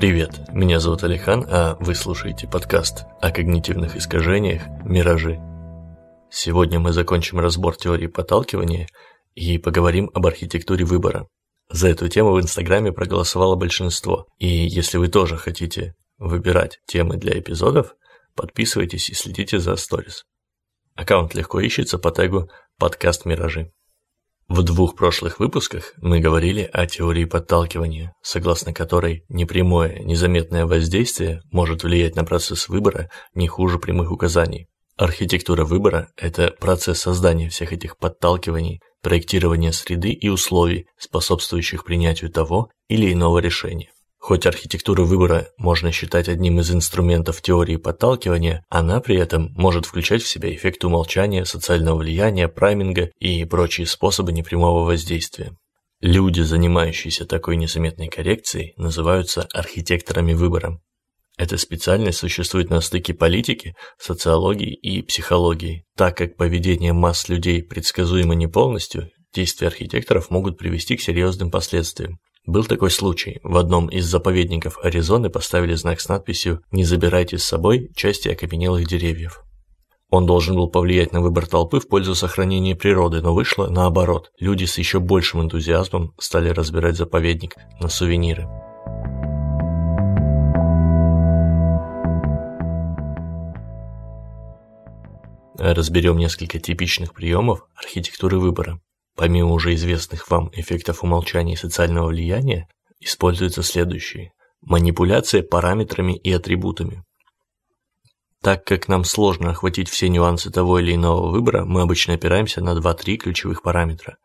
Привет, меня зовут Алихан, а вы слушаете подкаст о когнитивных искажениях «Миражи». Сегодня мы закончим разбор теории подталкивания и поговорим об архитектуре выбора. За эту тему в Инстаграме проголосовало большинство, и если вы тоже хотите выбирать темы для эпизодов, подписывайтесь и следите за сторис. Аккаунт легко ищется по тегу «Подкаст Миражи». В двух прошлых выпусках мы говорили о теории подталкивания, согласно которой непрямое, незаметное воздействие может влиять на процесс выбора не хуже прямых указаний. Архитектура выбора – это процесс создания всех этих подталкиваний, проектирования среды и условий, способствующих принятию того или иного решения. Хоть архитектуру выбора можно считать одним из инструментов теории подталкивания, она при этом может включать в себя эффект умолчания, социального влияния, прайминга и прочие способы непрямого воздействия. Люди, занимающиеся такой незаметной коррекцией, называются архитекторами выбора. Эта специальность существует на стыке политики, социологии и психологии, так как поведение масс людей предсказуемо не полностью, действия архитекторов могут привести к серьезным последствиям. Был такой случай. В одном из заповедников Аризоны поставили знак с надписью «Не забирайте с собой части окаменелых деревьев». Он должен был повлиять на выбор толпы в пользу сохранения природы, но вышло наоборот. Люди с еще большим энтузиазмом стали разбирать заповедник на сувениры. Разберем несколько типичных приемов архитектуры выбора. Помимо уже известных вам эффектов умолчания и социального влияния, используются следующие. Манипуляция параметрами и атрибутами. Так как нам сложно охватить все нюансы того или иного выбора, мы обычно опираемся на 2-3 ключевых параметра.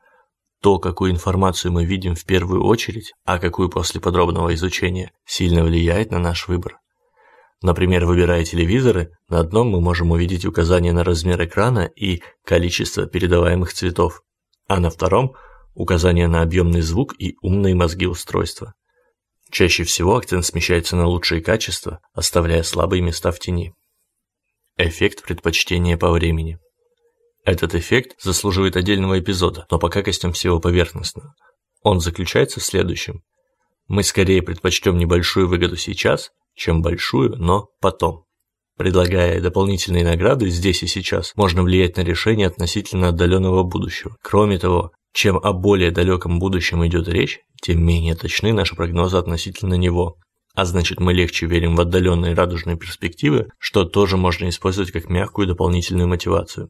То, какую информацию мы видим в первую очередь, а какую после подробного изучения, сильно влияет на наш выбор. Например, выбирая телевизоры, на одном мы можем увидеть указание на размер экрана и количество передаваемых цветов, а на втором – указание на объемный звук и умные мозги устройства. Чаще всего акцент смещается на лучшие качества, оставляя слабые места в тени. Эффект предпочтения по времени. Этот эффект заслуживает отдельного эпизода, но пока костям всего поверхностно. Он заключается в следующем. Мы скорее предпочтем небольшую выгоду сейчас, чем большую, но потом. Предлагая дополнительные награды здесь и сейчас, можно влиять на решение относительно отдаленного будущего. Кроме того, чем о более далеком будущем идет речь, тем менее точны наши прогнозы относительно него. А значит, мы легче верим в отдаленные радужные перспективы, что тоже можно использовать как мягкую дополнительную мотивацию.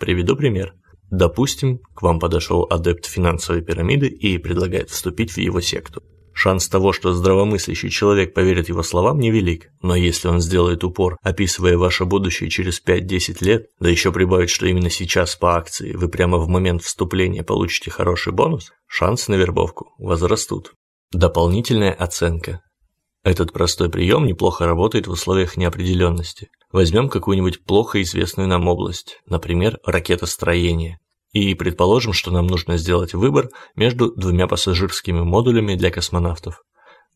Приведу пример. Допустим, к вам подошел адепт финансовой пирамиды и предлагает вступить в его секту. Шанс того, что здравомыслящий человек поверит его словам, невелик, но если он сделает упор, описывая ваше будущее через 5-10 лет, да еще прибавит, что именно сейчас по акции вы прямо в момент вступления получите хороший бонус, шансы на вербовку возрастут. Дополнительная оценка. Этот простой прием неплохо работает в условиях неопределенности. Возьмем какую-нибудь плохо известную нам область, например, ракетостроение. И предположим, что нам нужно сделать выбор между двумя пассажирскими модулями для космонавтов.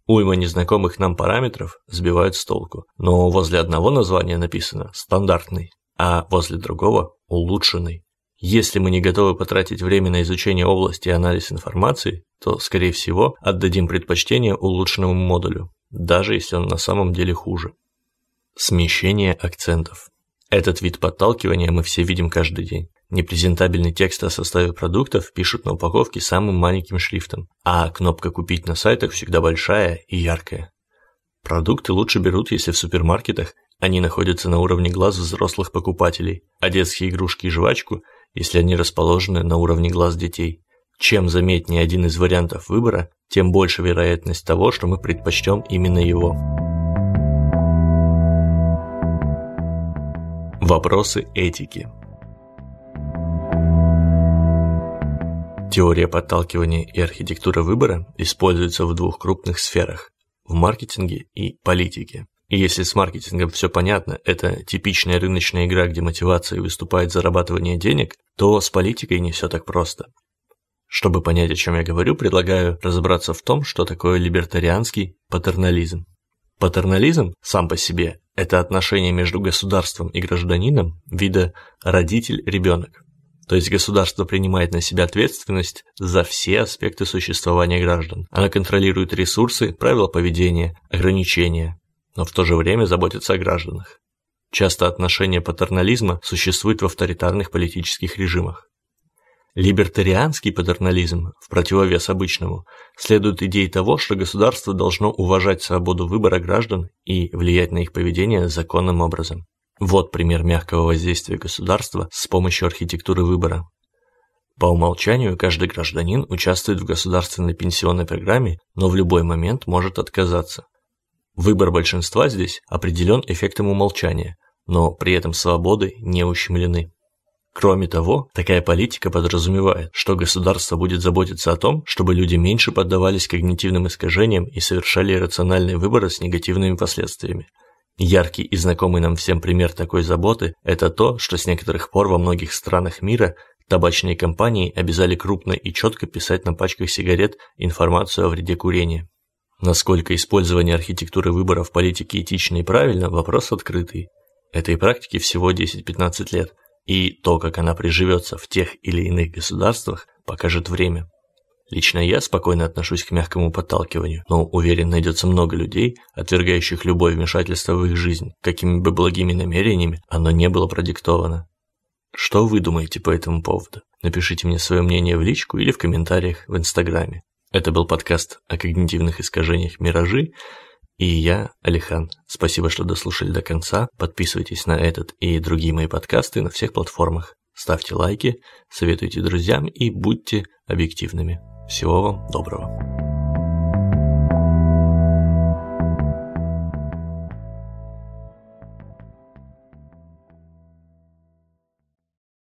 Уйма незнакомых нам параметров сбивают с толку, но возле одного названия написано «стандартный», а возле другого «улучшенный». Если мы не готовы потратить время на изучение области и анализ информации, то, скорее всего, отдадим предпочтение улучшенному модулю, даже если он на самом деле хуже. Смещение акцентов. Этот вид подталкивания мы все видим каждый день. Непрезентабельный текст о составе продуктов пишут на упаковке самым маленьким шрифтом, а кнопка «Купить» на сайтах всегда большая и яркая. Продукты лучше берут, если в супермаркетах они находятся на уровне глаз взрослых покупателей, а детские игрушки и жвачку, если они расположены на уровне глаз детей. Чем заметнее один из вариантов выбора, тем больше вероятность того, что мы предпочтем именно его. Вопросы этики Теория подталкивания и архитектура выбора используются в двух крупных сферах – в маркетинге и политике. И если с маркетингом все понятно, это типичная рыночная игра, где мотивацией выступает зарабатывание денег, то с политикой не все так просто. Чтобы понять, о чем я говорю, предлагаю разобраться в том, что такое либертарианский патернализм. Патернализм сам по себе – это отношение между государством и гражданином вида родитель-ребенок. То есть государство принимает на себя ответственность за все аспекты существования граждан. Оно контролирует ресурсы, правила поведения, ограничения, но в то же время заботится о гражданах. Часто отношение патернализма существует в авторитарных политических режимах. Либертарианский патернализм, в противовес обычному, следует идее того, что государство должно уважать свободу выбора граждан и влиять на их поведение законным образом. Вот пример мягкого воздействия государства с помощью архитектуры выбора. По умолчанию каждый гражданин участвует в государственной пенсионной программе, но в любой момент может отказаться. Выбор большинства здесь определен эффектом умолчания, но при этом свободы не ущемлены. Кроме того, такая политика подразумевает, что государство будет заботиться о том, чтобы люди меньше поддавались когнитивным искажениям и совершали рациональные выборы с негативными последствиями. Яркий и знакомый нам всем пример такой заботы – это то, что с некоторых пор во многих странах мира табачные компании обязали крупно и четко писать на пачках сигарет информацию о вреде курения. Насколько использование архитектуры выбора в политике этично и правильно – вопрос открытый. Этой практике всего 10-15 лет, и то, как она приживется в тех или иных государствах, покажет время. Лично я спокойно отношусь к мягкому подталкиванию, но уверен, найдется много людей, отвергающих любое вмешательство в их жизнь, какими бы благими намерениями оно не было продиктовано. Что вы думаете по этому поводу? Напишите мне свое мнение в личку или в комментариях в Инстаграме. Это был подкаст о когнитивных искажениях «Миражи», и я, Алихан. Спасибо, что дослушали до конца. Подписывайтесь на этот и другие мои подкасты на всех платформах. Ставьте лайки, советуйте друзьям и будьте объективными. Всего вам доброго.